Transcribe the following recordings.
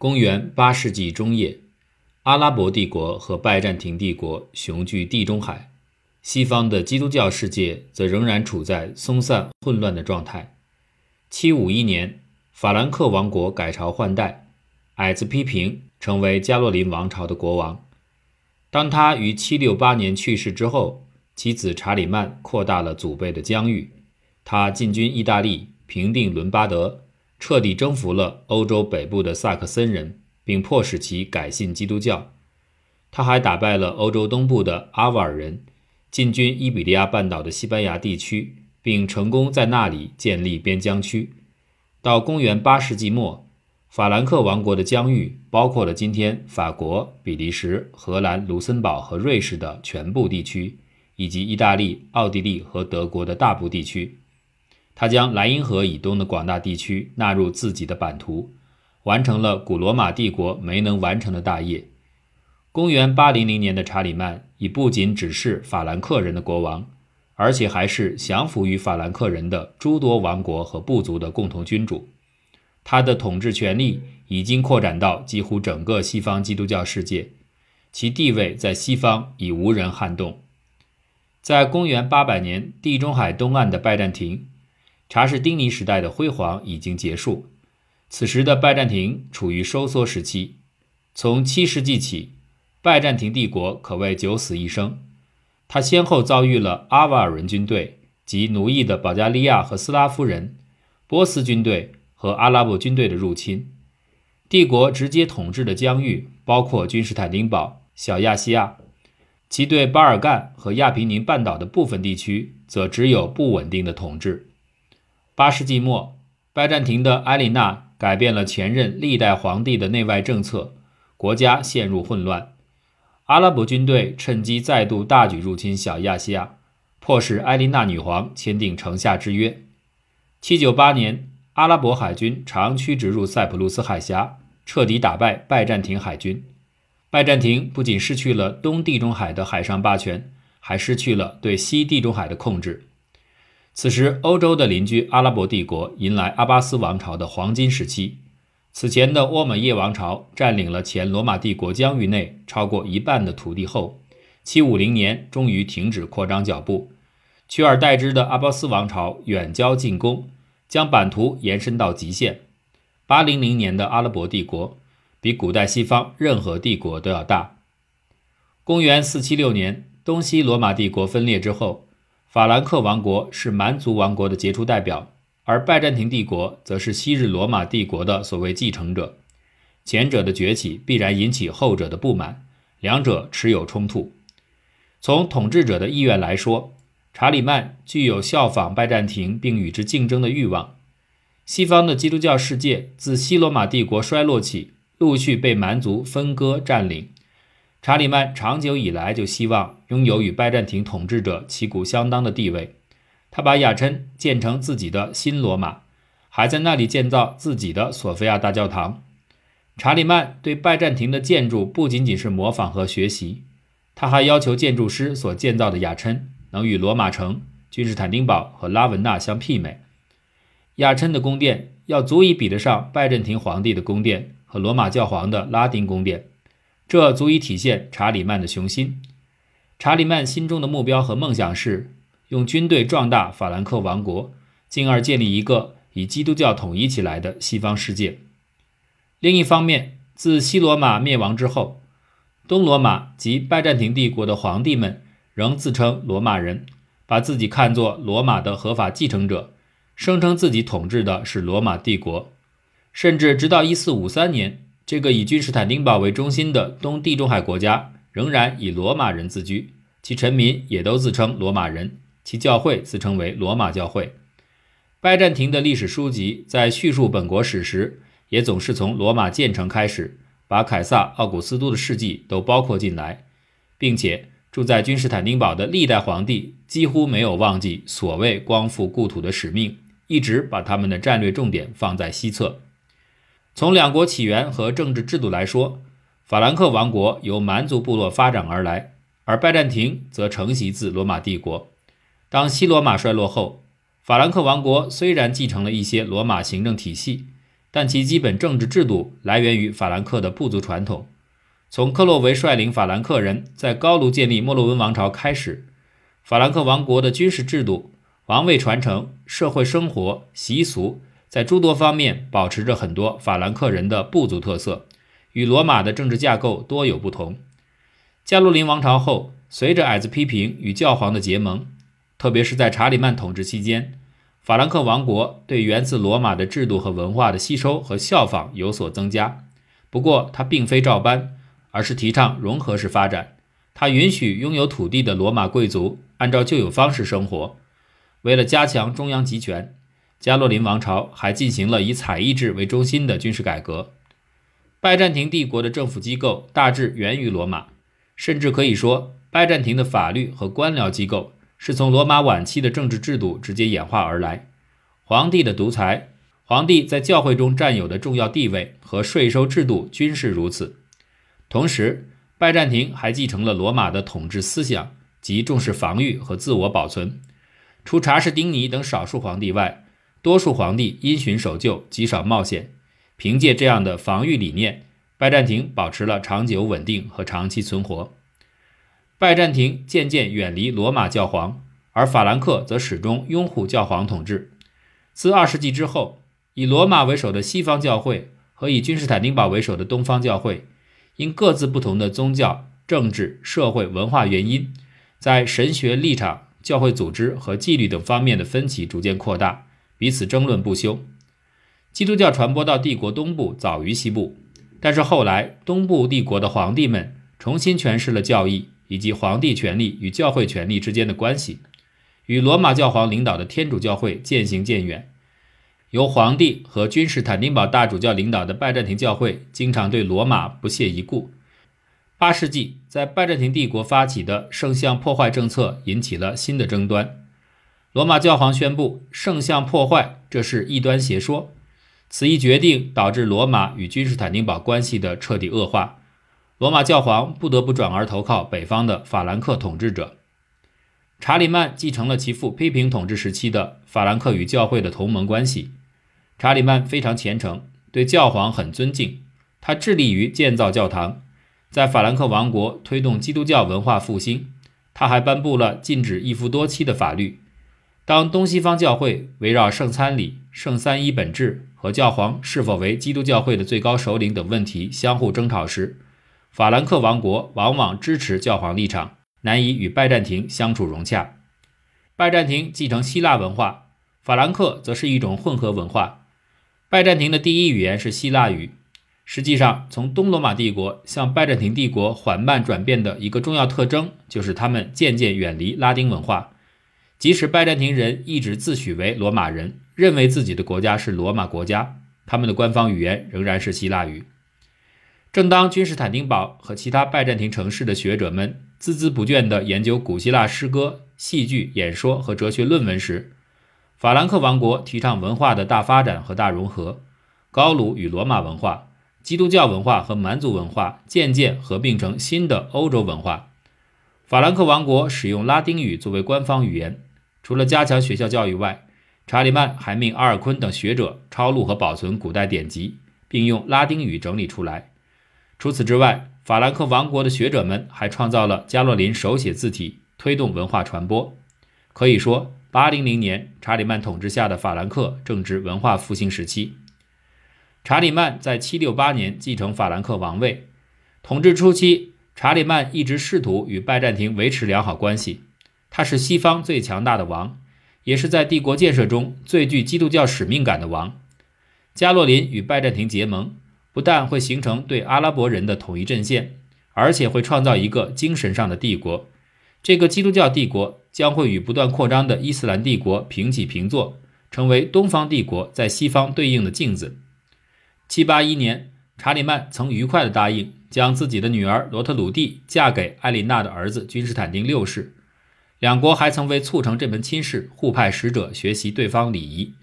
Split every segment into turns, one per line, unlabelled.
公元八世纪中叶，阿拉伯帝国和拜占庭帝国雄踞地中海，西方的基督教世界则仍然处在松散混乱的状态。七五一年，法兰克王国改朝换代，矮子丕平成为加洛林王朝的国王。当他于七六八年去世之后，其子查理曼扩大了祖辈的疆域，他进军意大利，平定伦巴德。彻底征服了欧洲北部的萨克森人，并迫使其改信基督教。他还打败了欧洲东部的阿瓦尔人，进军伊比利亚半岛的西班牙地区，并成功在那里建立边疆区。到公元八世纪末，法兰克王国的疆域包括了今天法国、比利时、荷兰、卢森堡和瑞士的全部地区，以及意大利、奥地利和德国的大部地区。他将莱茵河以东的广大地区纳入自己的版图，完成了古罗马帝国没能完成的大业。公元800年的查理曼已不仅只是法兰克人的国王，而且还是降服于法兰克人的诸多王国和部族的共同君主。他的统治权力已经扩展到几乎整个西方基督教世界，其地位在西方已无人撼动。在公元800年，地中海东岸的拜占庭。查士丁尼时代的辉煌已经结束，此时的拜占庭处于收缩时期。从七世纪起，拜占庭帝国可谓九死一生。他先后遭遇了阿瓦尔人军队及奴役的保加利亚和斯拉夫人、波斯军队和阿拉伯军队的入侵。帝国直接统治的疆域包括君士坦丁堡、小亚细亚，其对巴尔干和亚平宁半岛的部分地区则只有不稳定的统治。八世纪末，拜占庭的埃琳娜改变了前任历代皇帝的内外政策，国家陷入混乱。阿拉伯军队趁机再度大举入侵小亚细亚，迫使埃琳娜女皇签订城下之约。七九八年，阿拉伯海军长驱直入塞浦路斯海峡，彻底打败拜占庭海军。拜占庭不仅失去了东地中海的海上霸权，还失去了对西地中海的控制。此时，欧洲的邻居阿拉伯帝国迎来阿巴斯王朝的黄金时期。此前的沃美叶王朝占领了前罗马帝国疆域内超过一半的土地后，750年终于停止扩张脚步，取而代之的阿巴斯王朝远交近攻，将版图延伸到极限。800年的阿拉伯帝国比古代西方任何帝国都要大。公元476年，东西罗马帝国分裂之后。法兰克王国是蛮族王国的杰出代表，而拜占庭帝国则是昔日罗马帝国的所谓继承者。前者的崛起必然引起后者的不满，两者持有冲突。从统治者的意愿来说，查理曼具有效仿拜占庭并与之竞争的欲望。西方的基督教世界自西罗马帝国衰落起，陆续被蛮族分割占领。查理曼长久以来就希望拥有与拜占庭统治者旗鼓相当的地位。他把雅琛建成自己的新罗马，还在那里建造自己的索菲亚大教堂。查理曼对拜占庭的建筑不仅仅是模仿和学习，他还要求建筑师所建造的雅琛能与罗马城、君士坦丁堡和拉文纳相媲美。雅琛的宫殿要足以比得上拜占庭皇帝的宫殿和罗马教皇的拉丁宫殿。这足以体现查理曼的雄心。查理曼心中的目标和梦想是用军队壮大法兰克王国，进而建立一个以基督教统一起来的西方世界。另一方面，自西罗马灭亡之后，东罗马及拜占庭帝国的皇帝们仍自称罗马人，把自己看作罗马的合法继承者，声称自己统治的是罗马帝国，甚至直到1453年。这个以君士坦丁堡为中心的东地中海国家仍然以罗马人自居，其臣民也都自称罗马人，其教会自称为罗马教会。拜占庭的历史书籍在叙述本国史时，也总是从罗马建成开始，把凯撒、奥古斯都的事迹都包括进来，并且住在君士坦丁堡的历代皇帝几乎没有忘记所谓光复故土的使命，一直把他们的战略重点放在西侧。从两国起源和政治制度来说，法兰克王国由蛮族部落发展而来，而拜占庭则承袭自罗马帝国。当西罗马衰落后，法兰克王国虽然继承了一些罗马行政体系，但其基本政治制度来源于法兰克的部族传统。从克洛维率领法兰克人在高卢建立莫洛温王朝开始，法兰克王国的军事制度、王位传承、社会生活习俗，在诸多方面保持着很多法兰克人的部族特色，与罗马的政治架构多有不同。加洛林王朝后，随着矮子批评与教皇的结盟，特别是在查理曼统治期间，法兰克王国对源自罗马的制度和文化的吸收和效仿有所增加。不过，它并非照搬。而是提倡融合式发展，他允许拥有土地的罗马贵族按照旧有方式生活。为了加强中央集权，加洛林王朝还进行了以采邑制为中心的军事改革。拜占庭帝国的政府机构大致源于罗马，甚至可以说，拜占庭的法律和官僚机构是从罗马晚期的政治制度直接演化而来。皇帝的独裁，皇帝在教会中占有的重要地位和税收制度均是如此。同时，拜占庭还继承了罗马的统治思想，即重视防御和自我保存。除查士丁尼等少数皇帝外，多数皇帝因循守旧，极少冒险。凭借这样的防御理念，拜占庭保持了长久稳定和长期存活。拜占庭渐渐远离罗马教皇，而法兰克则始终拥护教皇统治。自二世纪之后，以罗马为首的西方教会和以君士坦丁堡为首的东方教会。因各自不同的宗教、政治、社会、文化原因，在神学立场、教会组织和纪律等方面的分歧逐渐扩大，彼此争论不休。基督教传播到帝国东部早于西部，但是后来东部帝国的皇帝们重新诠释了教义以及皇帝权力与教会权力之间的关系，与罗马教皇领导的天主教会渐行渐远。由皇帝和君士坦丁堡大主教领导的拜占庭教会经常对罗马不屑一顾。八世纪，在拜占庭帝国发起的圣像破坏政策引起了新的争端。罗马教皇宣布圣像破坏这是异端邪说，此一决定导致罗马与君士坦丁堡关系的彻底恶化。罗马教皇不得不转而投靠北方的法兰克统治者。查理曼继承了其父批评统治时期的法兰克与教会的同盟关系。查理曼非常虔诚，对教皇很尊敬。他致力于建造教堂，在法兰克王国推动基督教文化复兴。他还颁布了禁止一夫多妻的法律。当东西方教会围绕圣餐礼、圣三一本质和教皇是否为基督教会的最高首领等问题相互争吵时，法兰克王国往往支持教皇立场，难以与拜占庭相处融洽。拜占庭继承希腊文化，法兰克则是一种混合文化。拜占庭的第一语言是希腊语。实际上，从东罗马帝国向拜占庭帝国缓慢转变的一个重要特征，就是他们渐渐远离拉丁文化。即使拜占庭人一直自诩为罗马人，认为自己的国家是罗马国家，他们的官方语言仍然是希腊语。正当君士坦丁堡和其他拜占庭城市的学者们孜孜不倦地研究古希腊诗歌、戏剧、演说和哲学论文时，法兰克王国提倡文化的大发展和大融合，高卢与罗马文化、基督教文化和蛮族文化渐渐合并成新的欧洲文化。法兰克王国使用拉丁语作为官方语言。除了加强学校教育外，查理曼还命阿尔昆等学者抄录和保存古代典籍，并用拉丁语整理出来。除此之外，法兰克王国的学者们还创造了加洛林手写字体，推动文化传播。可以说。八零零年，查理曼统治下的法兰克正值文化复兴时期。查理曼在七六八年继承法兰克王位，统治初期，查理曼一直试图与拜占庭维持良好关系。他是西方最强大的王，也是在帝国建设中最具基督教使命感的王。加洛林与拜占庭结盟，不但会形成对阿拉伯人的统一阵线，而且会创造一个精神上的帝国。这个基督教帝国将会与不断扩张的伊斯兰帝国平起平坐，成为东方帝国在西方对应的镜子。七八一年，查理曼曾愉快地答应将自己的女儿罗特鲁蒂嫁给艾琳娜的儿子君士坦丁六世。两国还曾为促成这门亲事互派使者学习对方礼仪。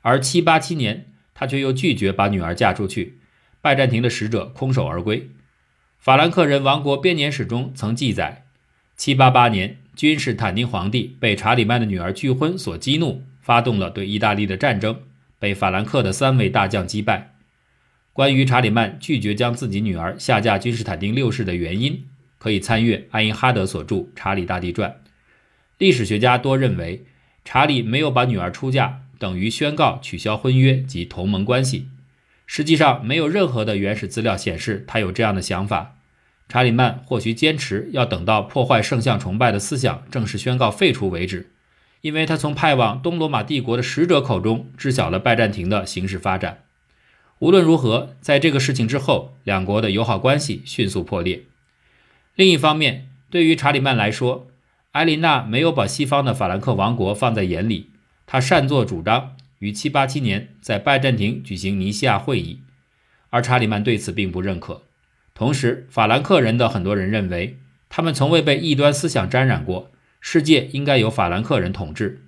而七八七年，他却又拒绝把女儿嫁出去，拜占庭的使者空手而归。法兰克人王国编年史中曾记载。七八八年，君士坦丁皇帝被查理曼的女儿拒婚所激怒，发动了对意大利的战争，被法兰克的三位大将击败。关于查理曼拒绝将自己女儿下嫁君士坦丁六世的原因，可以参阅爱因哈德所著《查理大帝传》。历史学家多认为，查理没有把女儿出嫁等于宣告取消婚约及同盟关系。实际上，没有任何的原始资料显示他有这样的想法。查理曼或许坚持要等到破坏圣像崇拜的思想正式宣告废除为止，因为他从派往东罗马帝国的使者口中知晓了拜占庭的形势发展。无论如何，在这个事情之后，两国的友好关系迅速破裂。另一方面，对于查理曼来说，埃琳娜没有把西方的法兰克王国放在眼里，她擅作主张于787年在拜占庭举行尼西亚会议，而查理曼对此并不认可。同时，法兰克人的很多人认为，他们从未被异端思想沾染过，世界应该由法兰克人统治。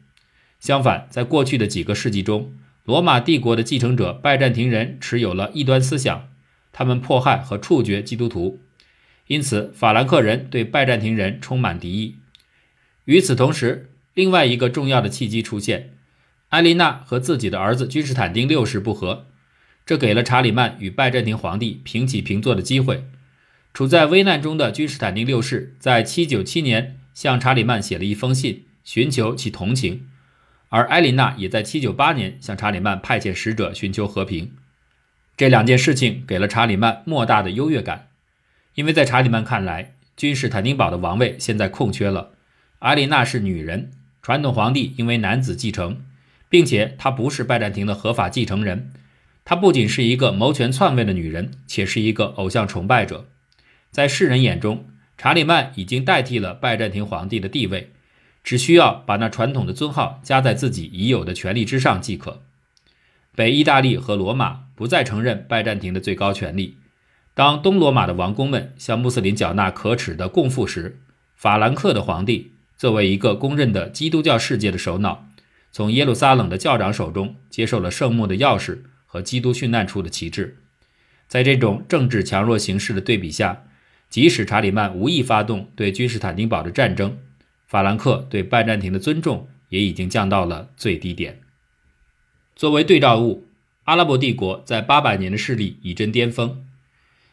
相反，在过去的几个世纪中，罗马帝国的继承者拜占庭人持有了异端思想，他们迫害和处决基督徒，因此法兰克人对拜占庭人充满敌意。与此同时，另外一个重要的契机出现：艾琳娜和自己的儿子君士坦丁六世不和。这给了查理曼与拜占庭皇帝平起平坐的机会。处在危难中的君士坦丁六世在797年向查理曼写了一封信，寻求其同情，而埃琳娜也在798年向查理曼派遣使者寻求和平。这两件事情给了查理曼莫大的优越感，因为在查理曼看来，君士坦丁堡的王位现在空缺了，阿丽娜是女人，传统皇帝应为男子继承，并且她不是拜占庭的合法继承人。她不仅是一个谋权篡位的女人，且是一个偶像崇拜者。在世人眼中，查理曼已经代替了拜占庭皇帝的地位，只需要把那传统的尊号加在自己已有的权力之上即可。北意大利和罗马不再承认拜占庭的最高权力。当东罗马的王公们向穆斯林缴纳可耻的贡赋时，法兰克的皇帝作为一个公认的基督教世界的首脑，从耶路撒冷的教长手中接受了圣墓的钥匙。和基督殉难处的旗帜，在这种政治强弱形势的对比下，即使查理曼无意发动对君士坦丁堡的战争，法兰克对拜占庭的尊重也已经降到了最低点。作为对照物，阿拉伯帝国在八百年的势力已臻巅峰。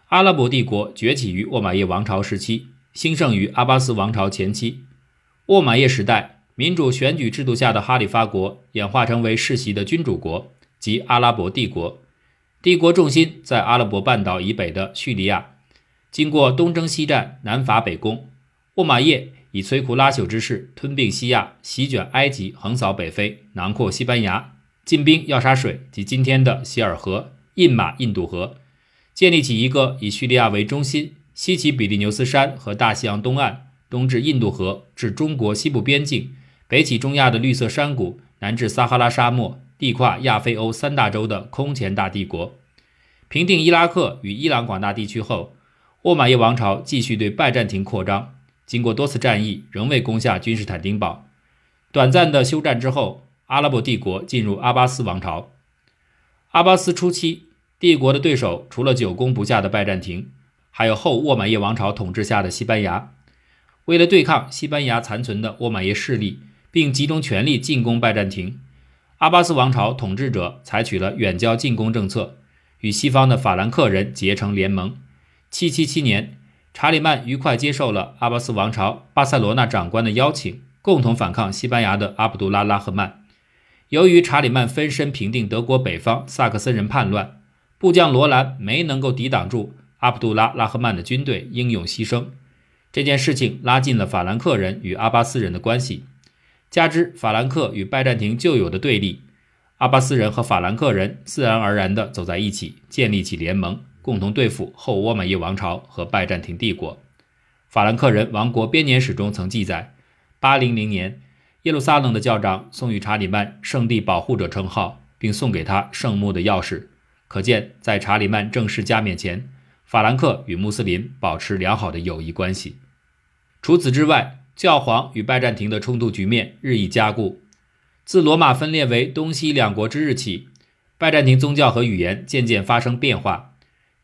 阿拉伯帝国崛起于沃马叶王朝时期，兴盛于阿巴斯王朝前期。沃马叶时代，民主选举制度下的哈里发国演化成为世袭的君主国。及阿拉伯帝国，帝国重心在阿拉伯半岛以北的叙利亚。经过东征西战、南伐北攻，沃马叶以摧枯拉朽之势吞并西亚，席卷埃及，横扫北非，囊括西班牙，进兵要沙水及今天的希尔河、印马印度河，建立起一个以叙利亚为中心，西起比利牛斯山和大西洋东岸，东至印度河至中国西部边境，北起中亚的绿色山谷，南至撒哈拉沙漠。地跨亚非欧三大洲的空前大帝国，平定伊拉克与伊朗广大地区后，沃马叶王朝继续对拜占庭扩张。经过多次战役，仍未攻下君士坦丁堡。短暂的休战之后，阿拉伯帝国进入阿巴斯王朝。阿巴斯初期，帝国的对手除了久攻不下的拜占庭，还有后沃马叶王朝统治下的西班牙。为了对抗西班牙残存的沃马叶势力，并集中全力进攻拜占庭。阿巴斯王朝统治者采取了远交近攻政策，与西方的法兰克人结成联盟。777年，查理曼愉快接受了阿巴斯王朝巴塞罗那长官的邀请，共同反抗西班牙的阿卜杜拉拉赫曼。由于查理曼分身平定德国北方萨克森人叛乱，部将罗兰没能够抵挡住阿卜杜拉拉赫曼的军队，英勇牺牲。这件事情拉近了法兰克人与阿巴斯人的关系。加之法兰克与拜占庭旧有的对立，阿巴斯人和法兰克人自然而然地走在一起，建立起联盟，共同对付后沃马叶王朝和拜占庭帝国。法兰克人王国编年史中曾记载，800年，耶路撒冷的教长送予查理曼圣地保护者称号，并送给他圣墓的钥匙。可见，在查理曼正式加冕前，法兰克与穆斯林保持良好的友谊关系。除此之外，教皇与拜占庭的冲突局面日益加固。自罗马分裂为东西两国之日起，拜占庭宗教和语言渐渐发生变化。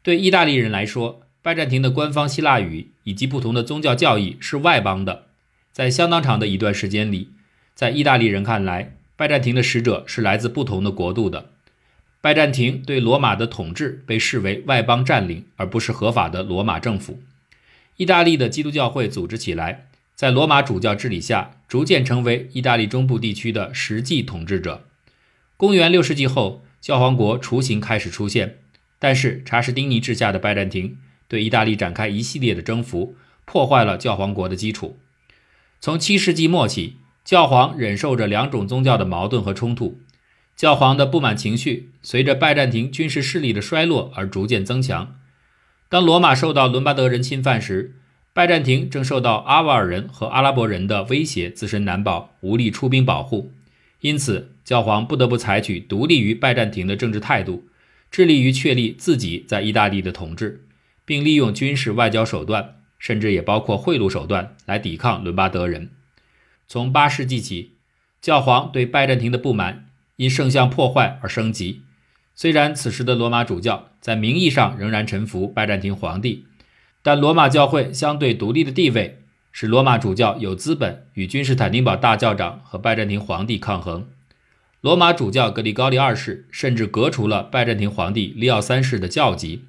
对意大利人来说，拜占庭的官方希腊语以及不同的宗教教义是外邦的。在相当长的一段时间里，在意大利人看来，拜占庭的使者是来自不同的国度的。拜占庭对罗马的统治被视为外邦占领，而不是合法的罗马政府。意大利的基督教会组织起来，在罗马主教治理下，逐渐成为意大利中部地区的实际统治者。公元六世纪后，教皇国雏形开始出现，但是查士丁尼治下的拜占庭对意大利展开一系列的征服，破坏了教皇国的基础。从七世纪末起，教皇忍受着两种宗教的矛盾和冲突。教皇的不满情绪随着拜占庭军事势力的衰落而逐渐增强。当罗马受到伦巴德人侵犯时，拜占庭正受到阿瓦尔人和阿拉伯人的威胁，自身难保，无力出兵保护。因此，教皇不得不采取独立于拜占庭的政治态度，致力于确立自己在意大利的统治，并利用军事外交手段，甚至也包括贿赂手段来抵抗伦巴德人。从八世纪起，教皇对拜占庭的不满。因圣像破坏而升级。虽然此时的罗马主教在名义上仍然臣服拜占庭皇帝，但罗马教会相对独立的地位使罗马主教有资本与君士坦丁堡大教长和拜占庭皇帝抗衡。罗马主教格里高利二世甚至革除了拜占庭皇帝利奥三世的教籍。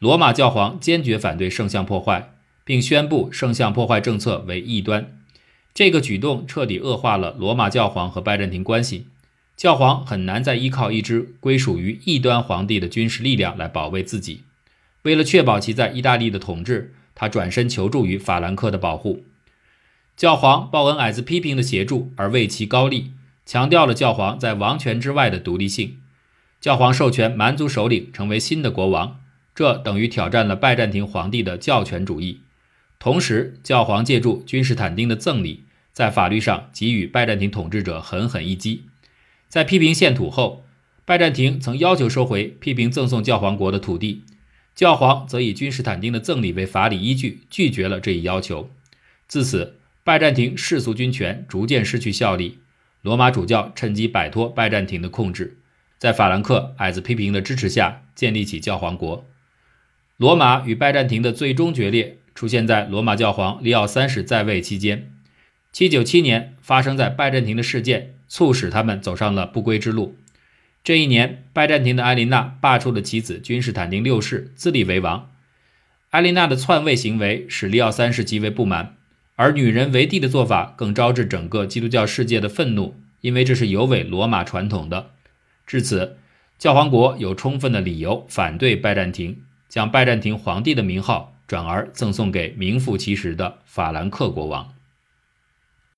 罗马教皇坚决反对圣像破坏，并宣布圣像破坏政策为异端。这个举动彻底恶化了罗马教皇和拜占庭关系。教皇很难再依靠一支归属于异端皇帝的军事力量来保卫自己。为了确保其在意大利的统治，他转身求助于法兰克的保护。教皇报恩矮子批评的协助，而为其高利，强调了教皇在王权之外的独立性。教皇授权蛮族首领成为新的国王，这等于挑战了拜占庭皇帝的教权主义。同时，教皇借助君士坦丁的赠礼，在法律上给予拜占庭统治者狠狠一击。在批评献土后，拜占庭曾要求收回批评赠送教皇国的土地，教皇则以君士坦丁的赠礼为法理依据，拒绝了这一要求。自此，拜占庭世俗军权逐渐失去效力，罗马主教趁机摆脱拜占庭的控制，在法兰克矮子批评的支持下建立起教皇国。罗马与拜占庭的最终决裂出现在罗马教皇利奥三世在位期间。797年发生在拜占庭的事件。促使他们走上了不归之路。这一年，拜占庭的埃琳娜罢黜了其子君士坦丁六世，自立为王。埃琳娜的篡位行为使利奥三世极为不满，而女人为帝的做法更招致整个基督教世界的愤怒，因为这是有违罗马传统的。至此，教皇国有充分的理由反对拜占庭，将拜占庭皇帝的名号转而赠送给名副其实的法兰克国王。